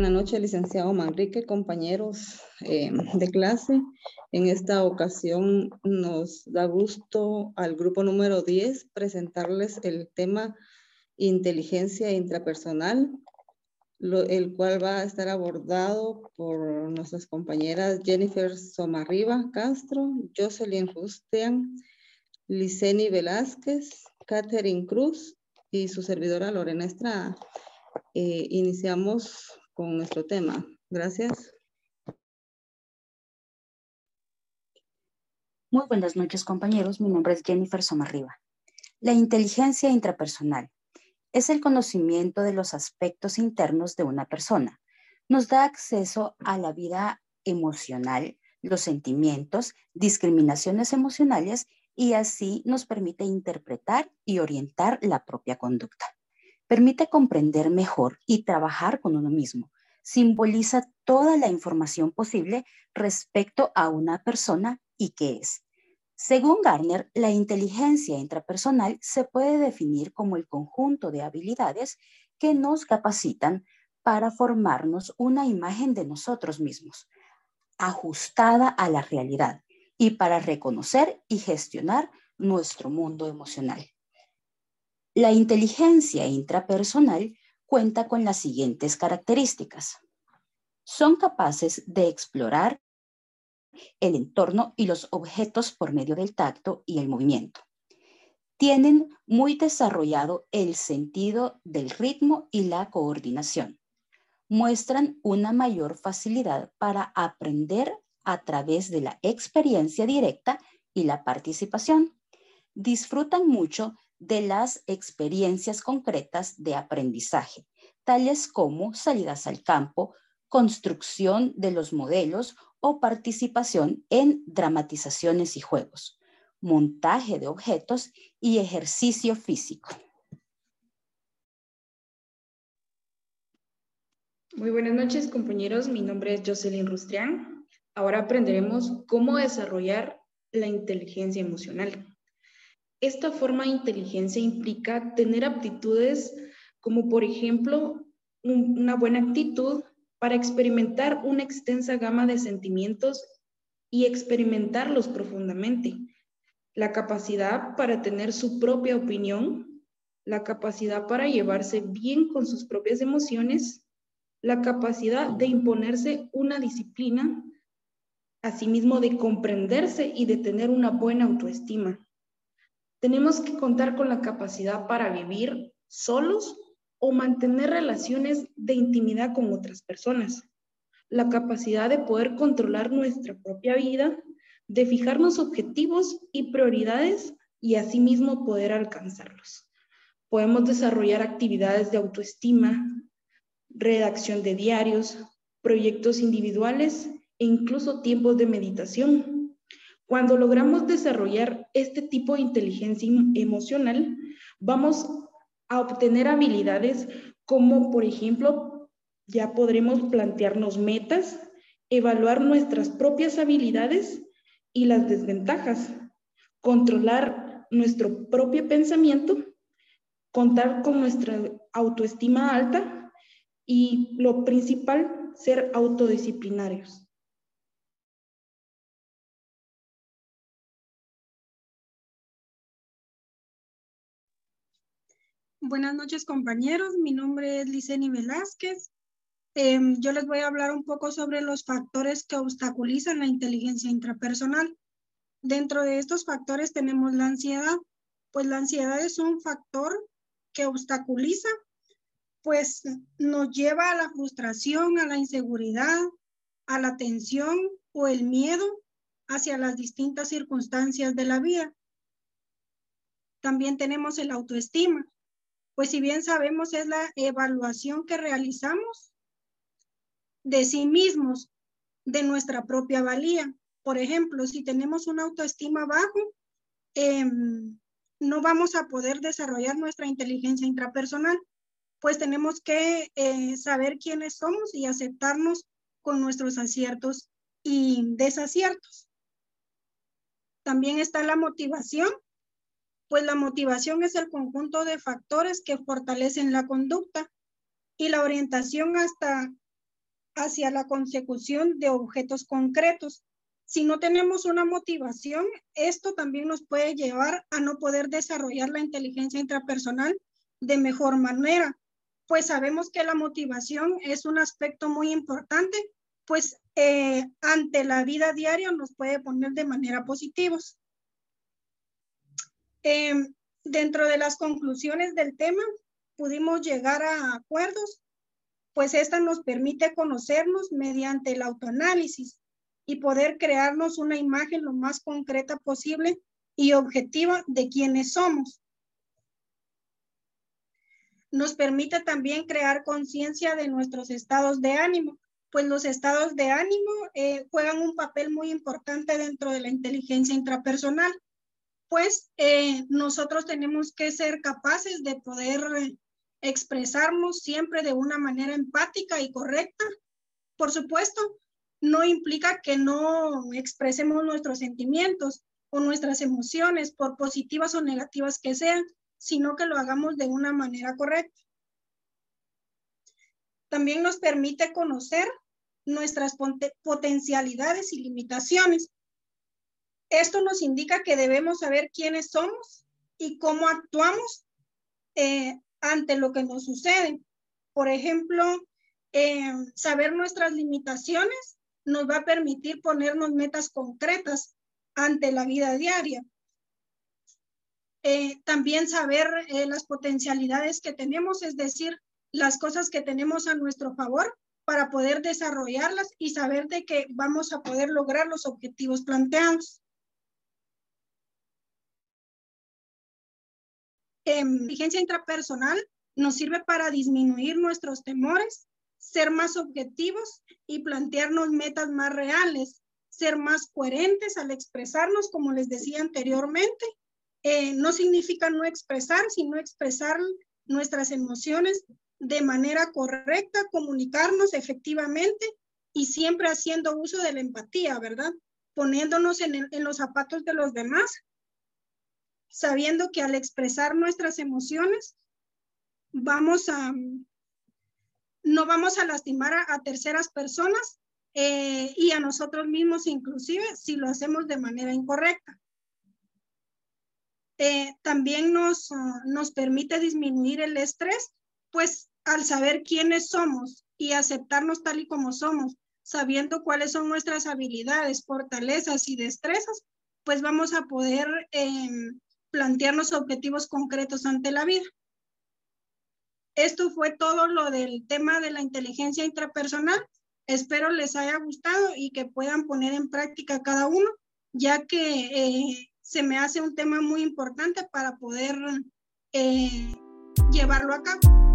noches, licenciado Manrique, compañeros eh, de clase. En esta ocasión nos da gusto al grupo número 10 presentarles el tema inteligencia intrapersonal, el cual va a estar abordado por nuestras compañeras Jennifer Somarriba Castro, Jocelyn Rustian, Liceni Velázquez, Catherine Cruz y su servidora Lorena Estrada. Eh, iniciamos con nuestro tema. Gracias. Muy buenas noches, compañeros. Mi nombre es Jennifer Somarriba. La inteligencia intrapersonal es el conocimiento de los aspectos internos de una persona. Nos da acceso a la vida emocional, los sentimientos, discriminaciones emocionales y así nos permite interpretar y orientar la propia conducta. Permite comprender mejor y trabajar con uno mismo. Simboliza toda la información posible respecto a una persona y qué es. Según Garner, la inteligencia intrapersonal se puede definir como el conjunto de habilidades que nos capacitan para formarnos una imagen de nosotros mismos, ajustada a la realidad y para reconocer y gestionar nuestro mundo emocional. La inteligencia intrapersonal cuenta con las siguientes características. Son capaces de explorar el entorno y los objetos por medio del tacto y el movimiento. Tienen muy desarrollado el sentido del ritmo y la coordinación. Muestran una mayor facilidad para aprender a través de la experiencia directa y la participación. Disfrutan mucho de las experiencias concretas de aprendizaje, tales como salidas al campo, construcción de los modelos o participación en dramatizaciones y juegos, montaje de objetos y ejercicio físico. Muy buenas noches, compañeros. Mi nombre es Jocelyn Rustrián. Ahora aprenderemos cómo desarrollar la inteligencia emocional. Esta forma de inteligencia implica tener aptitudes como, por ejemplo, una buena actitud para experimentar una extensa gama de sentimientos y experimentarlos profundamente. La capacidad para tener su propia opinión, la capacidad para llevarse bien con sus propias emociones, la capacidad de imponerse una disciplina asimismo de comprenderse y de tener una buena autoestima. Tenemos que contar con la capacidad para vivir solos o mantener relaciones de intimidad con otras personas. La capacidad de poder controlar nuestra propia vida, de fijarnos objetivos y prioridades y asimismo poder alcanzarlos. Podemos desarrollar actividades de autoestima, redacción de diarios, proyectos individuales e incluso tiempos de meditación. Cuando logramos desarrollar este tipo de inteligencia emocional, vamos a obtener habilidades como, por ejemplo, ya podremos plantearnos metas, evaluar nuestras propias habilidades y las desventajas, controlar nuestro propio pensamiento, contar con nuestra autoestima alta y lo principal, ser autodisciplinarios. Buenas noches, compañeros. Mi nombre es Liceni Velázquez. Em, yo les voy a hablar un poco sobre los factores que obstaculizan la inteligencia intrapersonal. Dentro de estos factores tenemos la ansiedad, pues la ansiedad es un factor que obstaculiza, pues nos lleva a la frustración, a la inseguridad, a la tensión o el miedo hacia las distintas circunstancias de la vida. También tenemos el autoestima, pues si bien sabemos es la evaluación que realizamos de sí mismos, de nuestra propia valía. Por ejemplo, si tenemos una autoestima bajo, em, no vamos a poder desarrollar nuestra inteligencia intrapersonal, pues tenemos que eh, saber quiénes somos y aceptarnos con nuestros aciertos y desaciertos. También está la motivación, pues la motivación es el conjunto de factores que fortalecen la conducta y la orientación hasta hacia la consecución de objetos concretos. Si no tenemos una motivación, esto también nos puede llevar a no poder desarrollar la inteligencia intrapersonal de mejor manera, pues sabemos que la motivación es un aspecto muy importante, pues eh, ante la vida diaria nos puede poner de manera positiva. Em, dentro de las conclusiones del tema, pudimos llegar a acuerdos, pues esta nos permite conocernos mediante el autoanálisis y poder crearnos una imagen lo más concreta posible y objetiva de quienes somos. Nos permite también crear conciencia de nuestros estados de ánimo, pues los estados de ánimo eh, juegan un papel muy importante dentro de la inteligencia intrapersonal, pues eh, nosotros tenemos que ser capaces de poder expresarnos siempre de una manera empática y correcta. Por supuesto, no implica que no expresemos nuestros sentimientos o nuestras emociones, por positivas o negativas que sean, sino que lo hagamos de una manera correcta. También nos permite conocer nuestras potencialidades y limitaciones. Esto nos indica que debemos saber quiénes somos y cómo actuamos eh, ante lo que nos sucede. Por ejemplo, eh, saber nuestras limitaciones nos va a permitir ponernos metas concretas ante la vida diaria. Eh, también saber las potencialidades que tenemos, es decir, las cosas que tenemos a nuestro favor para poder desarrollarlas y saber de que vamos a poder lograr los objetivos planteados. Inteligencia intrapersonal nos sirve para disminuir nuestros temores, ser más objetivos y plantearnos metas más reales, ser más coherentes al expresarnos, como les decía anteriormente. Eh, no significa no expresar, sino expresar nuestras emociones de manera correcta, comunicarnos efectivamente y siempre haciendo uso de la empatía, ¿verdad? Poniéndonos en, en los zapatos de los demás sabiendo que al expresar nuestras emociones vamos a, no vamos a lastimar a, terceras personas eh, y a nosotros mismos inclusive si lo hacemos de manera incorrecta. Eh, también nos, ah, nos permite disminuir el estrés, pues al saber quiénes somos y aceptarnos tal y como somos, sabiendo cuáles son nuestras habilidades, fortalezas y destrezas, pues vamos a poder em, plantearnos objetivos concretos ante la vida. Esto fue todo lo del tema de la inteligencia intrapersonal. Espero les haya gustado y que puedan poner en práctica cada uno, ya que eh, se me hace un tema muy importante para poder eh, llevarlo a cabo.